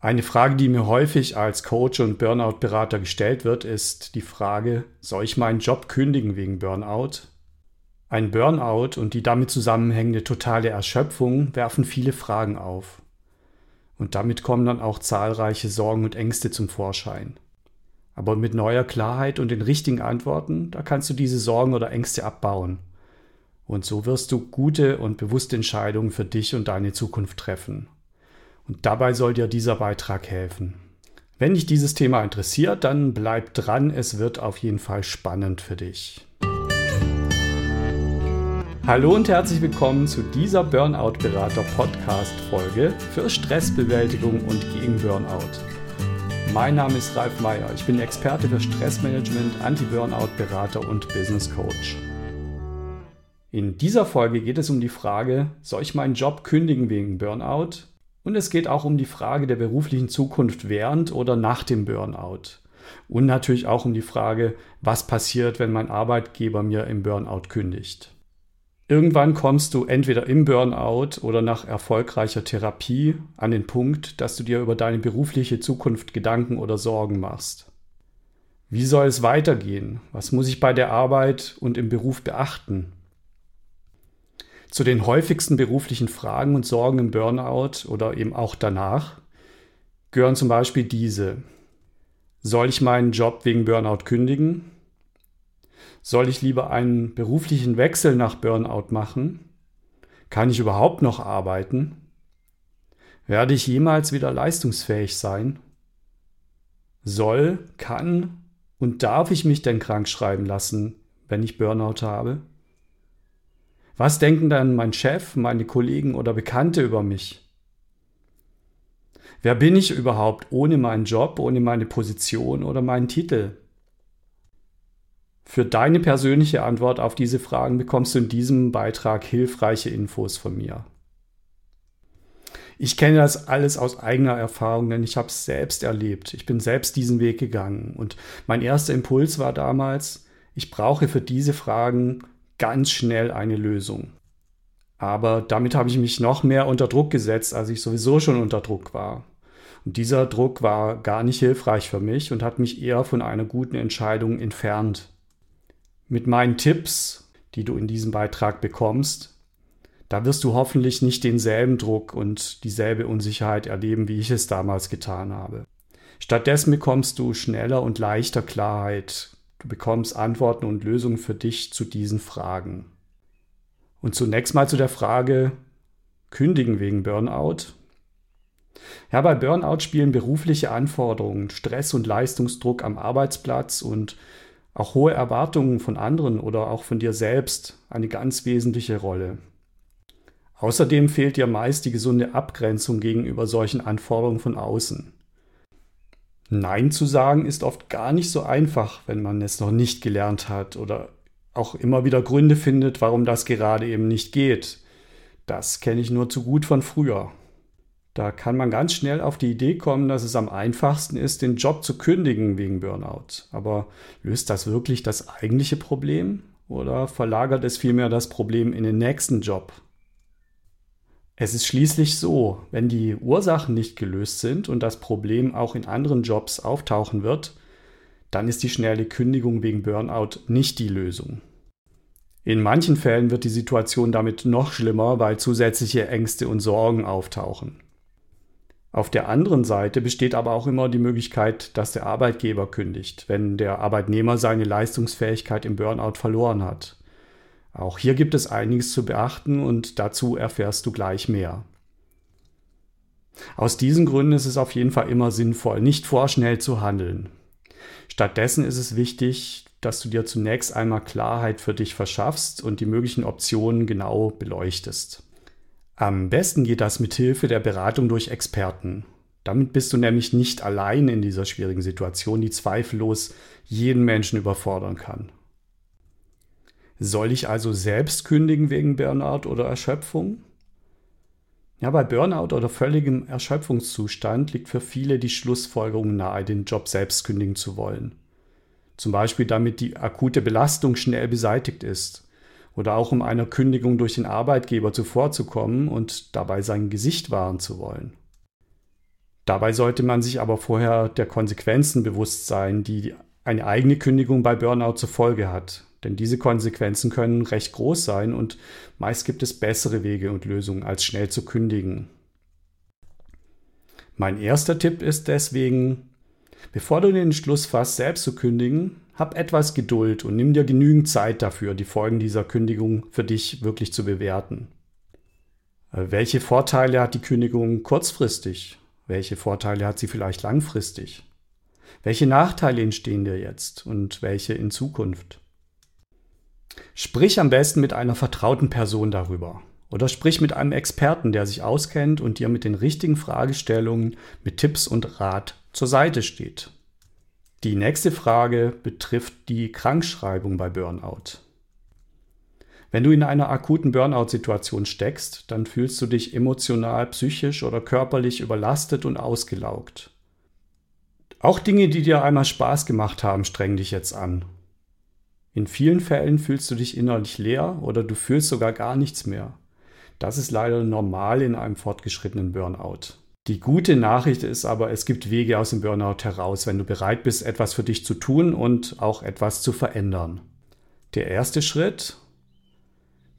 Eine Frage, die mir häufig als Coach und Burnout-Berater gestellt wird, ist die Frage, soll ich meinen Job kündigen wegen Burnout? Ein Burnout und die damit zusammenhängende totale Erschöpfung werfen viele Fragen auf. Und damit kommen dann auch zahlreiche Sorgen und Ängste zum Vorschein. Aber mit neuer Klarheit und den richtigen Antworten, da kannst du diese Sorgen oder Ängste abbauen. Und so wirst du gute und bewusste Entscheidungen für dich und deine Zukunft treffen. Und dabei soll dir dieser Beitrag helfen. Wenn dich dieses Thema interessiert, dann bleib dran, es wird auf jeden Fall spannend für dich. Hallo und herzlich willkommen zu dieser Burnout-Berater-Podcast-Folge für Stressbewältigung und gegen Burnout. Mein Name ist Ralf Meyer, ich bin Experte für Stressmanagement, Anti-Burnout-Berater und Business Coach. In dieser Folge geht es um die Frage, soll ich meinen Job kündigen wegen Burnout und es geht auch um die Frage der beruflichen Zukunft während oder nach dem Burnout. Und natürlich auch um die Frage, was passiert, wenn mein Arbeitgeber mir im Burnout kündigt. Irgendwann kommst du entweder im Burnout oder nach erfolgreicher Therapie an den Punkt, dass du dir über deine berufliche Zukunft Gedanken oder Sorgen machst. Wie soll es weitergehen? Was muss ich bei der Arbeit und im Beruf beachten? Zu den häufigsten beruflichen Fragen und Sorgen im Burnout oder eben auch danach gehören zum Beispiel diese. Soll ich meinen Job wegen Burnout kündigen? Soll ich lieber einen beruflichen Wechsel nach Burnout machen? Kann ich überhaupt noch arbeiten? Werde ich jemals wieder leistungsfähig sein? Soll, kann und darf ich mich denn krank schreiben lassen, wenn ich Burnout habe? Was denken dann mein Chef, meine Kollegen oder Bekannte über mich? Wer bin ich überhaupt ohne meinen Job, ohne meine Position oder meinen Titel? Für deine persönliche Antwort auf diese Fragen bekommst du in diesem Beitrag hilfreiche Infos von mir. Ich kenne das alles aus eigener Erfahrung, denn ich habe es selbst erlebt. Ich bin selbst diesen Weg gegangen und mein erster Impuls war damals, ich brauche für diese Fragen ganz schnell eine Lösung. Aber damit habe ich mich noch mehr unter Druck gesetzt, als ich sowieso schon unter Druck war. Und dieser Druck war gar nicht hilfreich für mich und hat mich eher von einer guten Entscheidung entfernt. Mit meinen Tipps, die du in diesem Beitrag bekommst, da wirst du hoffentlich nicht denselben Druck und dieselbe Unsicherheit erleben, wie ich es damals getan habe. Stattdessen bekommst du schneller und leichter Klarheit, Du bekommst Antworten und Lösungen für dich zu diesen Fragen. Und zunächst mal zu der Frage, kündigen wegen Burnout. Ja, bei Burnout spielen berufliche Anforderungen, Stress und Leistungsdruck am Arbeitsplatz und auch hohe Erwartungen von anderen oder auch von dir selbst eine ganz wesentliche Rolle. Außerdem fehlt dir meist die gesunde Abgrenzung gegenüber solchen Anforderungen von außen. Nein zu sagen ist oft gar nicht so einfach, wenn man es noch nicht gelernt hat oder auch immer wieder Gründe findet, warum das gerade eben nicht geht. Das kenne ich nur zu gut von früher. Da kann man ganz schnell auf die Idee kommen, dass es am einfachsten ist, den Job zu kündigen wegen Burnout. Aber löst das wirklich das eigentliche Problem oder verlagert es vielmehr das Problem in den nächsten Job? Es ist schließlich so, wenn die Ursachen nicht gelöst sind und das Problem auch in anderen Jobs auftauchen wird, dann ist die schnelle Kündigung wegen Burnout nicht die Lösung. In manchen Fällen wird die Situation damit noch schlimmer, weil zusätzliche Ängste und Sorgen auftauchen. Auf der anderen Seite besteht aber auch immer die Möglichkeit, dass der Arbeitgeber kündigt, wenn der Arbeitnehmer seine Leistungsfähigkeit im Burnout verloren hat. Auch hier gibt es einiges zu beachten und dazu erfährst du gleich mehr. Aus diesen Gründen ist es auf jeden Fall immer sinnvoll, nicht vorschnell zu handeln. Stattdessen ist es wichtig, dass du dir zunächst einmal Klarheit für dich verschaffst und die möglichen Optionen genau beleuchtest. Am besten geht das mit Hilfe der Beratung durch Experten. Damit bist du nämlich nicht allein in dieser schwierigen Situation, die zweifellos jeden Menschen überfordern kann. Soll ich also selbst kündigen wegen Burnout oder Erschöpfung? Ja, bei Burnout oder völligem Erschöpfungszustand liegt für viele die Schlussfolgerung nahe, den Job selbst kündigen zu wollen. Zum Beispiel damit die akute Belastung schnell beseitigt ist oder auch um einer Kündigung durch den Arbeitgeber zuvorzukommen und dabei sein Gesicht wahren zu wollen. Dabei sollte man sich aber vorher der Konsequenzen bewusst sein, die eine eigene Kündigung bei Burnout zur Folge hat. Denn diese Konsequenzen können recht groß sein und meist gibt es bessere Wege und Lösungen, als schnell zu kündigen. Mein erster Tipp ist deswegen, bevor du den Entschluss fasst, selbst zu kündigen, hab etwas Geduld und nimm dir genügend Zeit dafür, die Folgen dieser Kündigung für dich wirklich zu bewerten. Äh, welche Vorteile hat die Kündigung kurzfristig? Welche Vorteile hat sie vielleicht langfristig? Welche Nachteile entstehen dir jetzt und welche in Zukunft? Sprich am besten mit einer vertrauten Person darüber. Oder sprich mit einem Experten, der sich auskennt und dir mit den richtigen Fragestellungen, mit Tipps und Rat zur Seite steht. Die nächste Frage betrifft die Krankschreibung bei Burnout. Wenn du in einer akuten Burnout-Situation steckst, dann fühlst du dich emotional, psychisch oder körperlich überlastet und ausgelaugt. Auch Dinge, die dir einmal Spaß gemacht haben, strengen dich jetzt an. In vielen Fällen fühlst du dich innerlich leer oder du fühlst sogar gar nichts mehr. Das ist leider normal in einem fortgeschrittenen Burnout. Die gute Nachricht ist aber, es gibt Wege aus dem Burnout heraus, wenn du bereit bist, etwas für dich zu tun und auch etwas zu verändern. Der erste Schritt,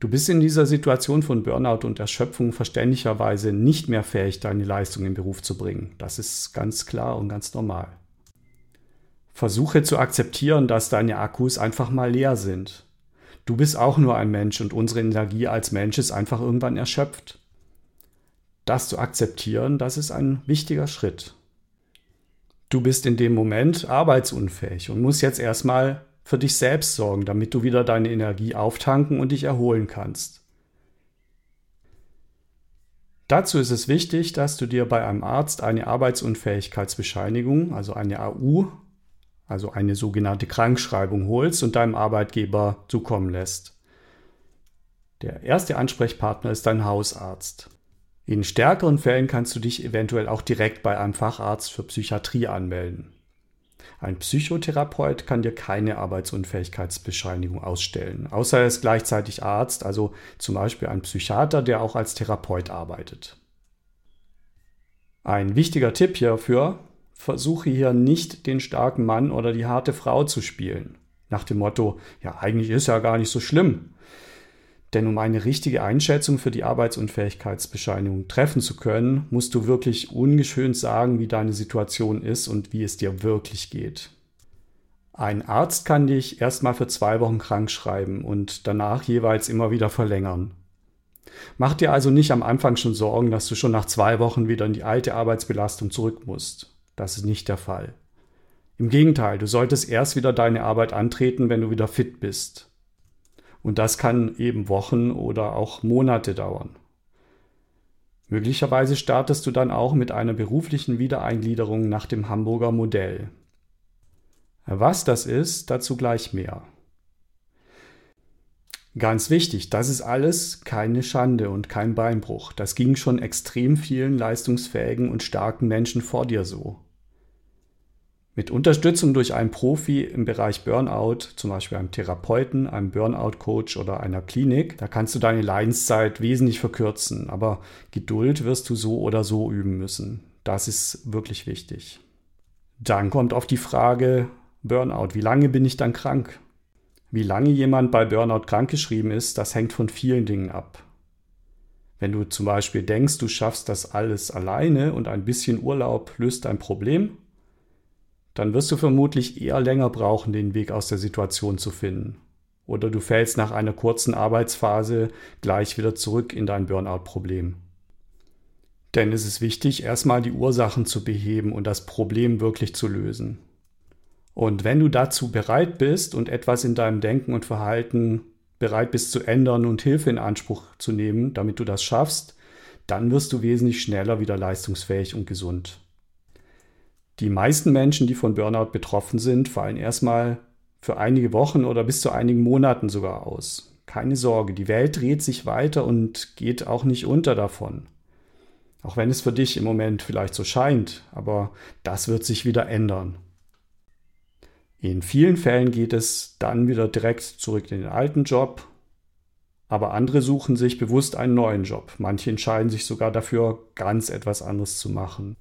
du bist in dieser Situation von Burnout und Erschöpfung verständlicherweise nicht mehr fähig, deine Leistung im Beruf zu bringen. Das ist ganz klar und ganz normal. Versuche zu akzeptieren, dass deine Akkus einfach mal leer sind. Du bist auch nur ein Mensch und unsere Energie als Mensch ist einfach irgendwann erschöpft. Das zu akzeptieren, das ist ein wichtiger Schritt. Du bist in dem Moment arbeitsunfähig und musst jetzt erstmal für dich selbst sorgen, damit du wieder deine Energie auftanken und dich erholen kannst. Dazu ist es wichtig, dass du dir bei einem Arzt eine Arbeitsunfähigkeitsbescheinigung, also eine AU, also eine sogenannte Krankschreibung holst und deinem Arbeitgeber zukommen lässt. Der erste Ansprechpartner ist dein Hausarzt. In stärkeren Fällen kannst du dich eventuell auch direkt bei einem Facharzt für Psychiatrie anmelden. Ein Psychotherapeut kann dir keine Arbeitsunfähigkeitsbescheinigung ausstellen, außer er ist gleichzeitig Arzt, also zum Beispiel ein Psychiater, der auch als Therapeut arbeitet. Ein wichtiger Tipp hierfür, versuche hier nicht den starken Mann oder die harte Frau zu spielen. Nach dem Motto, ja, eigentlich ist ja gar nicht so schlimm. Denn um eine richtige Einschätzung für die Arbeitsunfähigkeitsbescheinigung treffen zu können, musst du wirklich ungeschönt sagen, wie deine Situation ist und wie es dir wirklich geht. Ein Arzt kann dich erstmal für zwei Wochen krank schreiben und danach jeweils immer wieder verlängern. Mach dir also nicht am Anfang schon Sorgen, dass du schon nach zwei Wochen wieder in die alte Arbeitsbelastung zurück musst. Das ist nicht der Fall. Im Gegenteil, du solltest erst wieder deine Arbeit antreten, wenn du wieder fit bist. Und das kann eben Wochen oder auch Monate dauern. Möglicherweise startest du dann auch mit einer beruflichen Wiedereingliederung nach dem Hamburger Modell. Was das ist, dazu gleich mehr. Ganz wichtig, das ist alles keine Schande und kein Beinbruch. Das ging schon extrem vielen leistungsfähigen und starken Menschen vor dir so. Mit Unterstützung durch einen Profi im Bereich Burnout, zum Beispiel einem Therapeuten, einem Burnout-Coach oder einer Klinik, da kannst du deine Leidenszeit wesentlich verkürzen. Aber Geduld wirst du so oder so üben müssen. Das ist wirklich wichtig. Dann kommt auf die Frage Burnout. Wie lange bin ich dann krank? Wie lange jemand bei Burnout krankgeschrieben ist, das hängt von vielen Dingen ab. Wenn du zum Beispiel denkst, du schaffst das alles alleine und ein bisschen Urlaub löst dein Problem, dann wirst du vermutlich eher länger brauchen, den Weg aus der Situation zu finden. Oder du fällst nach einer kurzen Arbeitsphase gleich wieder zurück in dein Burnout-Problem. Denn es ist wichtig, erstmal die Ursachen zu beheben und das Problem wirklich zu lösen. Und wenn du dazu bereit bist und etwas in deinem Denken und Verhalten bereit bist zu ändern und Hilfe in Anspruch zu nehmen, damit du das schaffst, dann wirst du wesentlich schneller wieder leistungsfähig und gesund. Die meisten Menschen, die von Burnout betroffen sind, fallen erstmal für einige Wochen oder bis zu einigen Monaten sogar aus. Keine Sorge, die Welt dreht sich weiter und geht auch nicht unter davon. Auch wenn es für dich im Moment vielleicht so scheint, aber das wird sich wieder ändern. In vielen Fällen geht es dann wieder direkt zurück in den alten Job, aber andere suchen sich bewusst einen neuen Job. Manche entscheiden sich sogar dafür, ganz etwas anderes zu machen.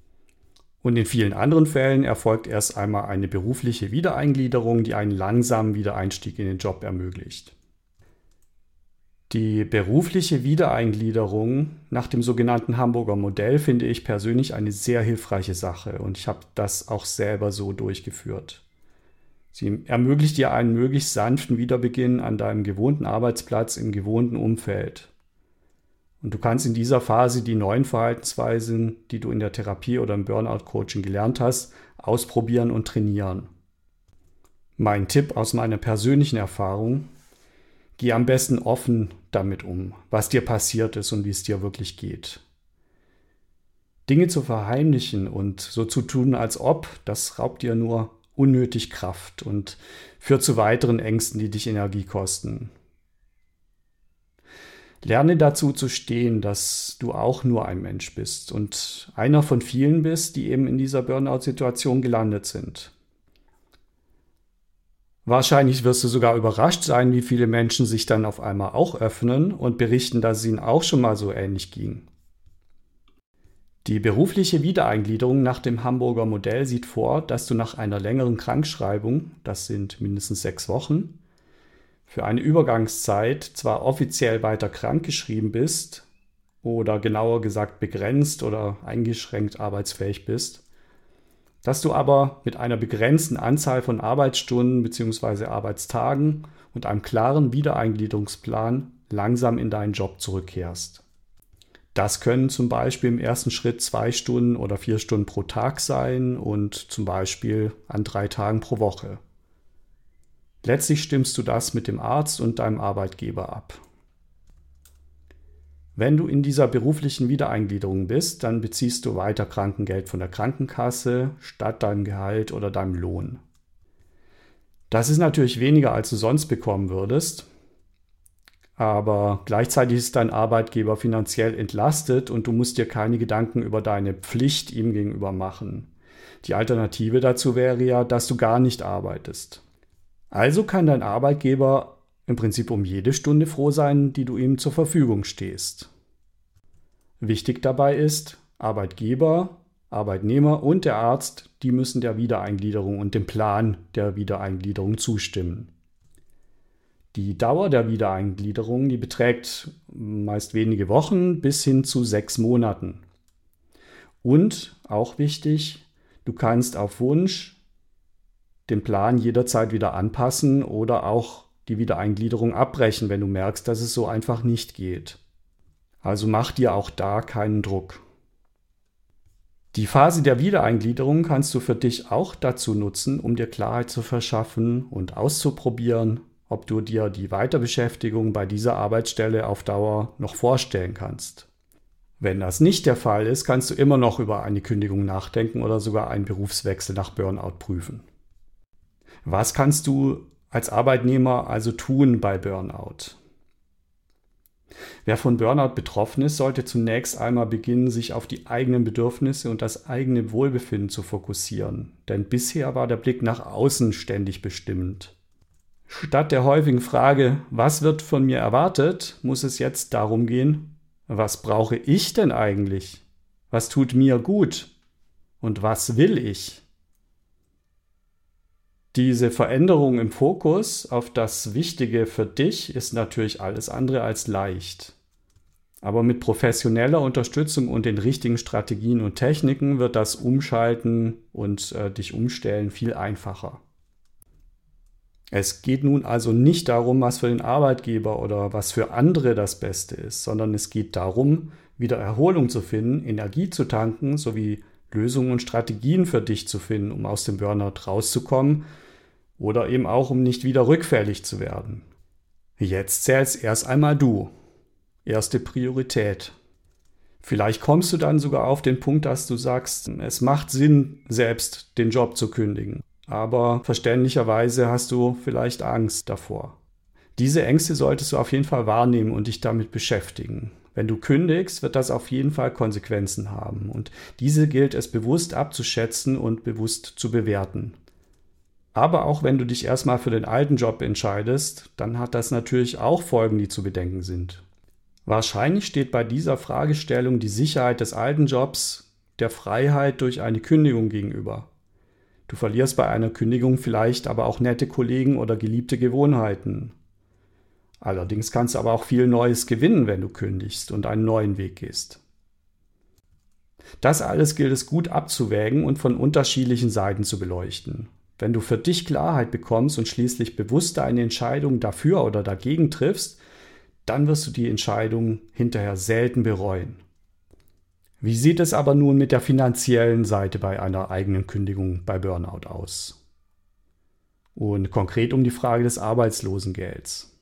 Und in vielen anderen Fällen erfolgt erst einmal eine berufliche Wiedereingliederung, die einen langsamen Wiedereinstieg in den Job ermöglicht. Die berufliche Wiedereingliederung nach dem sogenannten Hamburger Modell finde ich persönlich eine sehr hilfreiche Sache und ich habe das auch selber so durchgeführt. Sie ermöglicht dir einen möglichst sanften Wiederbeginn an deinem gewohnten Arbeitsplatz im gewohnten Umfeld. Und du kannst in dieser Phase die neuen Verhaltensweisen, die du in der Therapie oder im Burnout-Coaching gelernt hast, ausprobieren und trainieren. Mein Tipp aus meiner persönlichen Erfahrung, geh am besten offen damit um, was dir passiert ist und wie es dir wirklich geht. Dinge zu verheimlichen und so zu tun, als ob, das raubt dir nur unnötig Kraft und führt zu weiteren Ängsten, die dich Energie kosten. Lerne dazu zu stehen, dass du auch nur ein Mensch bist und einer von vielen bist, die eben in dieser Burnout-Situation gelandet sind. Wahrscheinlich wirst du sogar überrascht sein, wie viele Menschen sich dann auf einmal auch öffnen und berichten, dass es ihnen auch schon mal so ähnlich ging. Die berufliche Wiedereingliederung nach dem Hamburger Modell sieht vor, dass du nach einer längeren Krankschreibung, das sind mindestens sechs Wochen, für eine Übergangszeit zwar offiziell weiter krankgeschrieben bist oder genauer gesagt begrenzt oder eingeschränkt arbeitsfähig bist, dass du aber mit einer begrenzten Anzahl von Arbeitsstunden bzw. Arbeitstagen und einem klaren Wiedereingliederungsplan langsam in deinen Job zurückkehrst. Das können zum Beispiel im ersten Schritt zwei Stunden oder vier Stunden pro Tag sein und zum Beispiel an drei Tagen pro Woche. Letztlich stimmst du das mit dem Arzt und deinem Arbeitgeber ab. Wenn du in dieser beruflichen Wiedereingliederung bist, dann beziehst du weiter Krankengeld von der Krankenkasse statt deinem Gehalt oder deinem Lohn. Das ist natürlich weniger, als du sonst bekommen würdest, aber gleichzeitig ist dein Arbeitgeber finanziell entlastet und du musst dir keine Gedanken über deine Pflicht ihm gegenüber machen. Die Alternative dazu wäre ja, dass du gar nicht arbeitest. Also kann dein Arbeitgeber im Prinzip um jede Stunde froh sein, die du ihm zur Verfügung stehst. Wichtig dabei ist, Arbeitgeber, Arbeitnehmer und der Arzt, die müssen der Wiedereingliederung und dem Plan der Wiedereingliederung zustimmen. Die Dauer der Wiedereingliederung, die beträgt meist wenige Wochen bis hin zu sechs Monaten. Und auch wichtig, du kannst auf Wunsch den Plan jederzeit wieder anpassen oder auch die Wiedereingliederung abbrechen, wenn du merkst, dass es so einfach nicht geht. Also mach dir auch da keinen Druck. Die Phase der Wiedereingliederung kannst du für dich auch dazu nutzen, um dir Klarheit zu verschaffen und auszuprobieren, ob du dir die Weiterbeschäftigung bei dieser Arbeitsstelle auf Dauer noch vorstellen kannst. Wenn das nicht der Fall ist, kannst du immer noch über eine Kündigung nachdenken oder sogar einen Berufswechsel nach Burnout prüfen. Was kannst du als Arbeitnehmer also tun bei Burnout? Wer von Burnout betroffen ist, sollte zunächst einmal beginnen, sich auf die eigenen Bedürfnisse und das eigene Wohlbefinden zu fokussieren. Denn bisher war der Blick nach außen ständig bestimmend. Statt der häufigen Frage, was wird von mir erwartet, muss es jetzt darum gehen, was brauche ich denn eigentlich? Was tut mir gut? Und was will ich? Diese Veränderung im Fokus auf das Wichtige für dich ist natürlich alles andere als leicht. Aber mit professioneller Unterstützung und den richtigen Strategien und Techniken wird das Umschalten und äh, dich umstellen viel einfacher. Es geht nun also nicht darum, was für den Arbeitgeber oder was für andere das Beste ist, sondern es geht darum, wieder Erholung zu finden, Energie zu tanken sowie Lösungen und Strategien für dich zu finden, um aus dem Burnout rauszukommen oder eben auch, um nicht wieder rückfällig zu werden. Jetzt zählst erst einmal du. Erste Priorität. Vielleicht kommst du dann sogar auf den Punkt, dass du sagst, es macht Sinn, selbst den Job zu kündigen. Aber verständlicherweise hast du vielleicht Angst davor. Diese Ängste solltest du auf jeden Fall wahrnehmen und dich damit beschäftigen. Wenn du kündigst, wird das auf jeden Fall Konsequenzen haben. Und diese gilt es bewusst abzuschätzen und bewusst zu bewerten. Aber auch wenn du dich erstmal für den alten Job entscheidest, dann hat das natürlich auch Folgen, die zu bedenken sind. Wahrscheinlich steht bei dieser Fragestellung die Sicherheit des alten Jobs der Freiheit durch eine Kündigung gegenüber. Du verlierst bei einer Kündigung vielleicht aber auch nette Kollegen oder geliebte Gewohnheiten. Allerdings kannst du aber auch viel Neues gewinnen, wenn du kündigst und einen neuen Weg gehst. Das alles gilt es gut abzuwägen und von unterschiedlichen Seiten zu beleuchten. Wenn du für dich Klarheit bekommst und schließlich bewusst eine Entscheidung dafür oder dagegen triffst, dann wirst du die Entscheidung hinterher selten bereuen. Wie sieht es aber nun mit der finanziellen Seite bei einer eigenen Kündigung bei Burnout aus? Und konkret um die Frage des Arbeitslosengelds.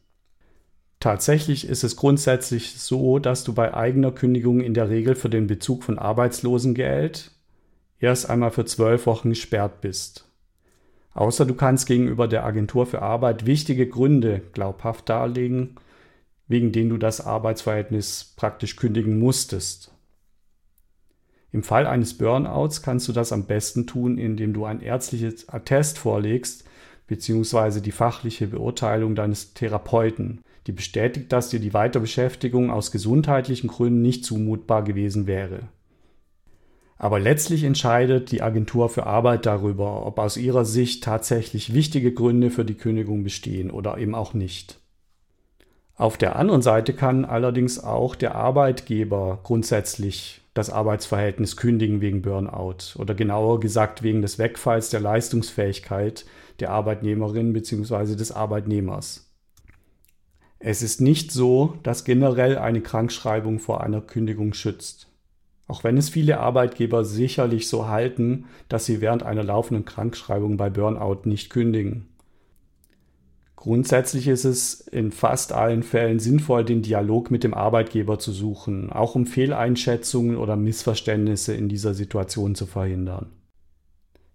Tatsächlich ist es grundsätzlich so, dass du bei eigener Kündigung in der Regel für den Bezug von Arbeitslosengeld erst einmal für zwölf Wochen gesperrt bist. Außer du kannst gegenüber der Agentur für Arbeit wichtige Gründe glaubhaft darlegen, wegen denen du das Arbeitsverhältnis praktisch kündigen musstest. Im Fall eines Burnouts kannst du das am besten tun, indem du ein ärztliches Attest vorlegst, beziehungsweise die fachliche Beurteilung deines Therapeuten die bestätigt, dass dir die Weiterbeschäftigung aus gesundheitlichen Gründen nicht zumutbar gewesen wäre. Aber letztlich entscheidet die Agentur für Arbeit darüber, ob aus ihrer Sicht tatsächlich wichtige Gründe für die Kündigung bestehen oder eben auch nicht. Auf der anderen Seite kann allerdings auch der Arbeitgeber grundsätzlich das Arbeitsverhältnis kündigen wegen Burnout oder genauer gesagt wegen des Wegfalls der Leistungsfähigkeit der Arbeitnehmerin bzw. des Arbeitnehmers. Es ist nicht so, dass generell eine Krankschreibung vor einer Kündigung schützt. Auch wenn es viele Arbeitgeber sicherlich so halten, dass sie während einer laufenden Krankschreibung bei Burnout nicht kündigen. Grundsätzlich ist es in fast allen Fällen sinnvoll, den Dialog mit dem Arbeitgeber zu suchen, auch um Fehleinschätzungen oder Missverständnisse in dieser Situation zu verhindern.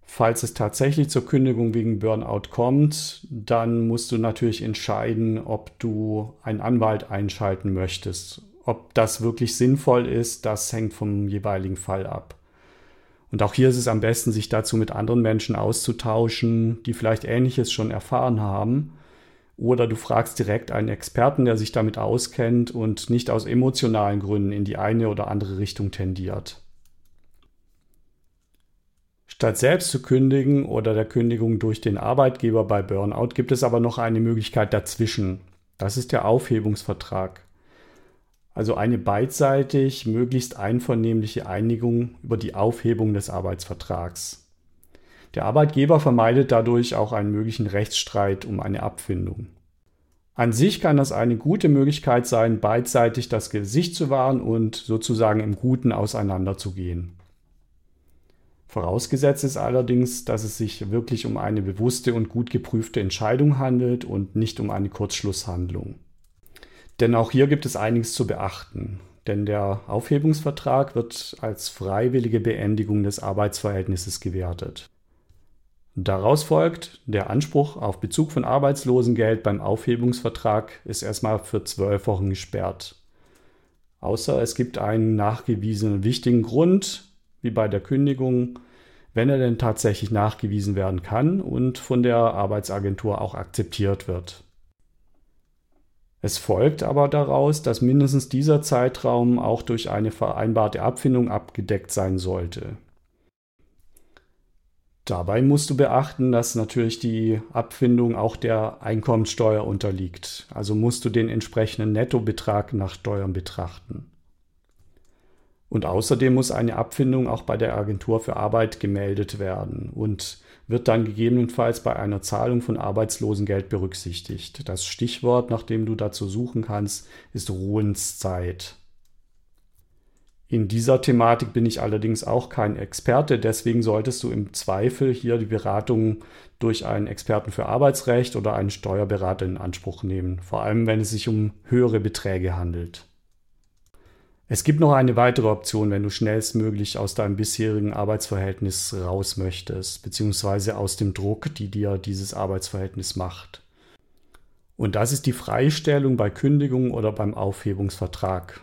Falls es tatsächlich zur Kündigung wegen Burnout kommt, dann musst du natürlich entscheiden, ob du einen Anwalt einschalten möchtest. Ob das wirklich sinnvoll ist, das hängt vom jeweiligen Fall ab. Und auch hier ist es am besten, sich dazu mit anderen Menschen auszutauschen, die vielleicht Ähnliches schon erfahren haben. Oder du fragst direkt einen Experten, der sich damit auskennt und nicht aus emotionalen Gründen in die eine oder andere Richtung tendiert. Statt selbst zu kündigen oder der Kündigung durch den Arbeitgeber bei Burnout gibt es aber noch eine Möglichkeit dazwischen. Das ist der Aufhebungsvertrag. Also eine beidseitig möglichst einvernehmliche Einigung über die Aufhebung des Arbeitsvertrags. Der Arbeitgeber vermeidet dadurch auch einen möglichen Rechtsstreit um eine Abfindung. An sich kann das eine gute Möglichkeit sein, beidseitig das Gesicht zu wahren und sozusagen im Guten auseinanderzugehen. Vorausgesetzt ist allerdings, dass es sich wirklich um eine bewusste und gut geprüfte Entscheidung handelt und nicht um eine Kurzschlusshandlung. Denn auch hier gibt es einiges zu beachten. Denn der Aufhebungsvertrag wird als freiwillige Beendigung des Arbeitsverhältnisses gewertet. Daraus folgt, der Anspruch auf Bezug von Arbeitslosengeld beim Aufhebungsvertrag ist erstmal für zwölf Wochen gesperrt. Außer es gibt einen nachgewiesenen wichtigen Grund, wie bei der Kündigung, wenn er denn tatsächlich nachgewiesen werden kann und von der Arbeitsagentur auch akzeptiert wird. Es folgt aber daraus, dass mindestens dieser Zeitraum auch durch eine vereinbarte Abfindung abgedeckt sein sollte. Dabei musst du beachten, dass natürlich die Abfindung auch der Einkommensteuer unterliegt. Also musst du den entsprechenden Nettobetrag nach Steuern betrachten. Und außerdem muss eine Abfindung auch bei der Agentur für Arbeit gemeldet werden und wird dann gegebenenfalls bei einer Zahlung von Arbeitslosengeld berücksichtigt. Das Stichwort, nach dem du dazu suchen kannst, ist Ruhenszeit. In dieser Thematik bin ich allerdings auch kein Experte, deswegen solltest du im Zweifel hier die Beratung durch einen Experten für Arbeitsrecht oder einen Steuerberater in Anspruch nehmen, vor allem wenn es sich um höhere Beträge handelt. Es gibt noch eine weitere Option, wenn du schnellstmöglich aus deinem bisherigen Arbeitsverhältnis raus möchtest, beziehungsweise aus dem Druck, die dir dieses Arbeitsverhältnis macht. Und das ist die Freistellung bei Kündigung oder beim Aufhebungsvertrag.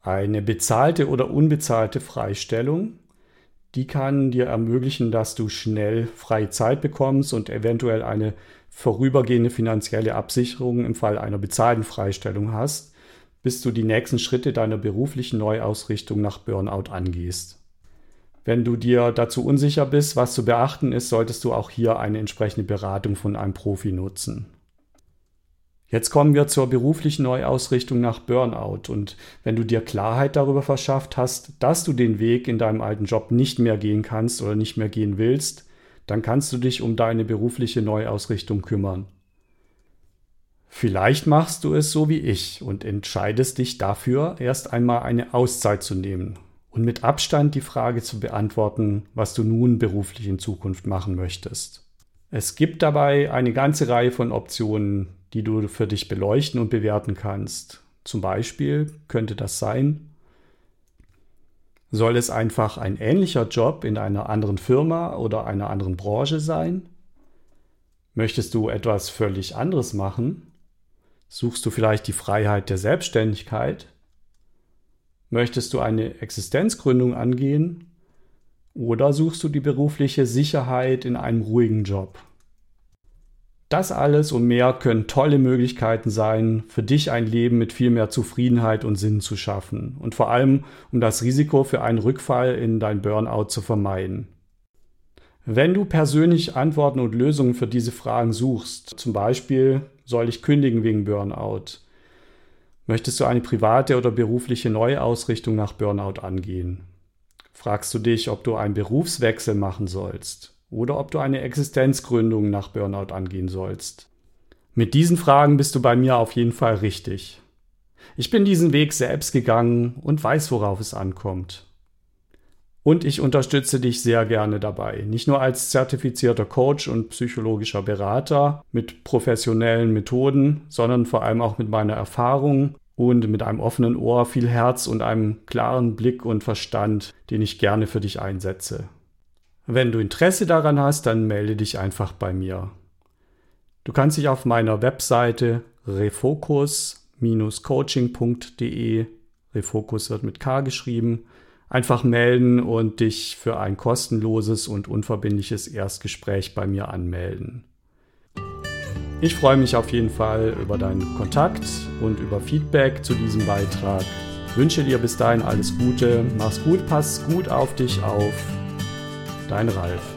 Eine bezahlte oder unbezahlte Freistellung, die kann dir ermöglichen, dass du schnell freie Zeit bekommst und eventuell eine vorübergehende finanzielle Absicherung im Fall einer bezahlten Freistellung hast bis du die nächsten Schritte deiner beruflichen Neuausrichtung nach Burnout angehst. Wenn du dir dazu unsicher bist, was zu beachten ist, solltest du auch hier eine entsprechende Beratung von einem Profi nutzen. Jetzt kommen wir zur beruflichen Neuausrichtung nach Burnout. Und wenn du dir Klarheit darüber verschafft hast, dass du den Weg in deinem alten Job nicht mehr gehen kannst oder nicht mehr gehen willst, dann kannst du dich um deine berufliche Neuausrichtung kümmern. Vielleicht machst du es so wie ich und entscheidest dich dafür, erst einmal eine Auszeit zu nehmen und mit Abstand die Frage zu beantworten, was du nun beruflich in Zukunft machen möchtest. Es gibt dabei eine ganze Reihe von Optionen, die du für dich beleuchten und bewerten kannst. Zum Beispiel könnte das sein, soll es einfach ein ähnlicher Job in einer anderen Firma oder einer anderen Branche sein? Möchtest du etwas völlig anderes machen? Suchst du vielleicht die Freiheit der Selbstständigkeit? Möchtest du eine Existenzgründung angehen? Oder suchst du die berufliche Sicherheit in einem ruhigen Job? Das alles und mehr können tolle Möglichkeiten sein, für dich ein Leben mit viel mehr Zufriedenheit und Sinn zu schaffen und vor allem, um das Risiko für einen Rückfall in dein Burnout zu vermeiden. Wenn du persönlich Antworten und Lösungen für diese Fragen suchst, zum Beispiel soll ich kündigen wegen Burnout, möchtest du eine private oder berufliche Neuausrichtung nach Burnout angehen, fragst du dich, ob du einen Berufswechsel machen sollst oder ob du eine Existenzgründung nach Burnout angehen sollst. Mit diesen Fragen bist du bei mir auf jeden Fall richtig. Ich bin diesen Weg selbst gegangen und weiß, worauf es ankommt. Und ich unterstütze dich sehr gerne dabei. Nicht nur als zertifizierter Coach und psychologischer Berater mit professionellen Methoden, sondern vor allem auch mit meiner Erfahrung und mit einem offenen Ohr, viel Herz und einem klaren Blick und Verstand, den ich gerne für dich einsetze. Wenn du Interesse daran hast, dann melde dich einfach bei mir. Du kannst dich auf meiner Webseite refocus-coaching.de, Refocus wird mit K geschrieben, einfach melden und dich für ein kostenloses und unverbindliches Erstgespräch bei mir anmelden. Ich freue mich auf jeden Fall über deinen Kontakt und über Feedback zu diesem Beitrag. Wünsche dir bis dahin alles Gute, mach's gut, pass gut auf dich auf. Dein Ralf.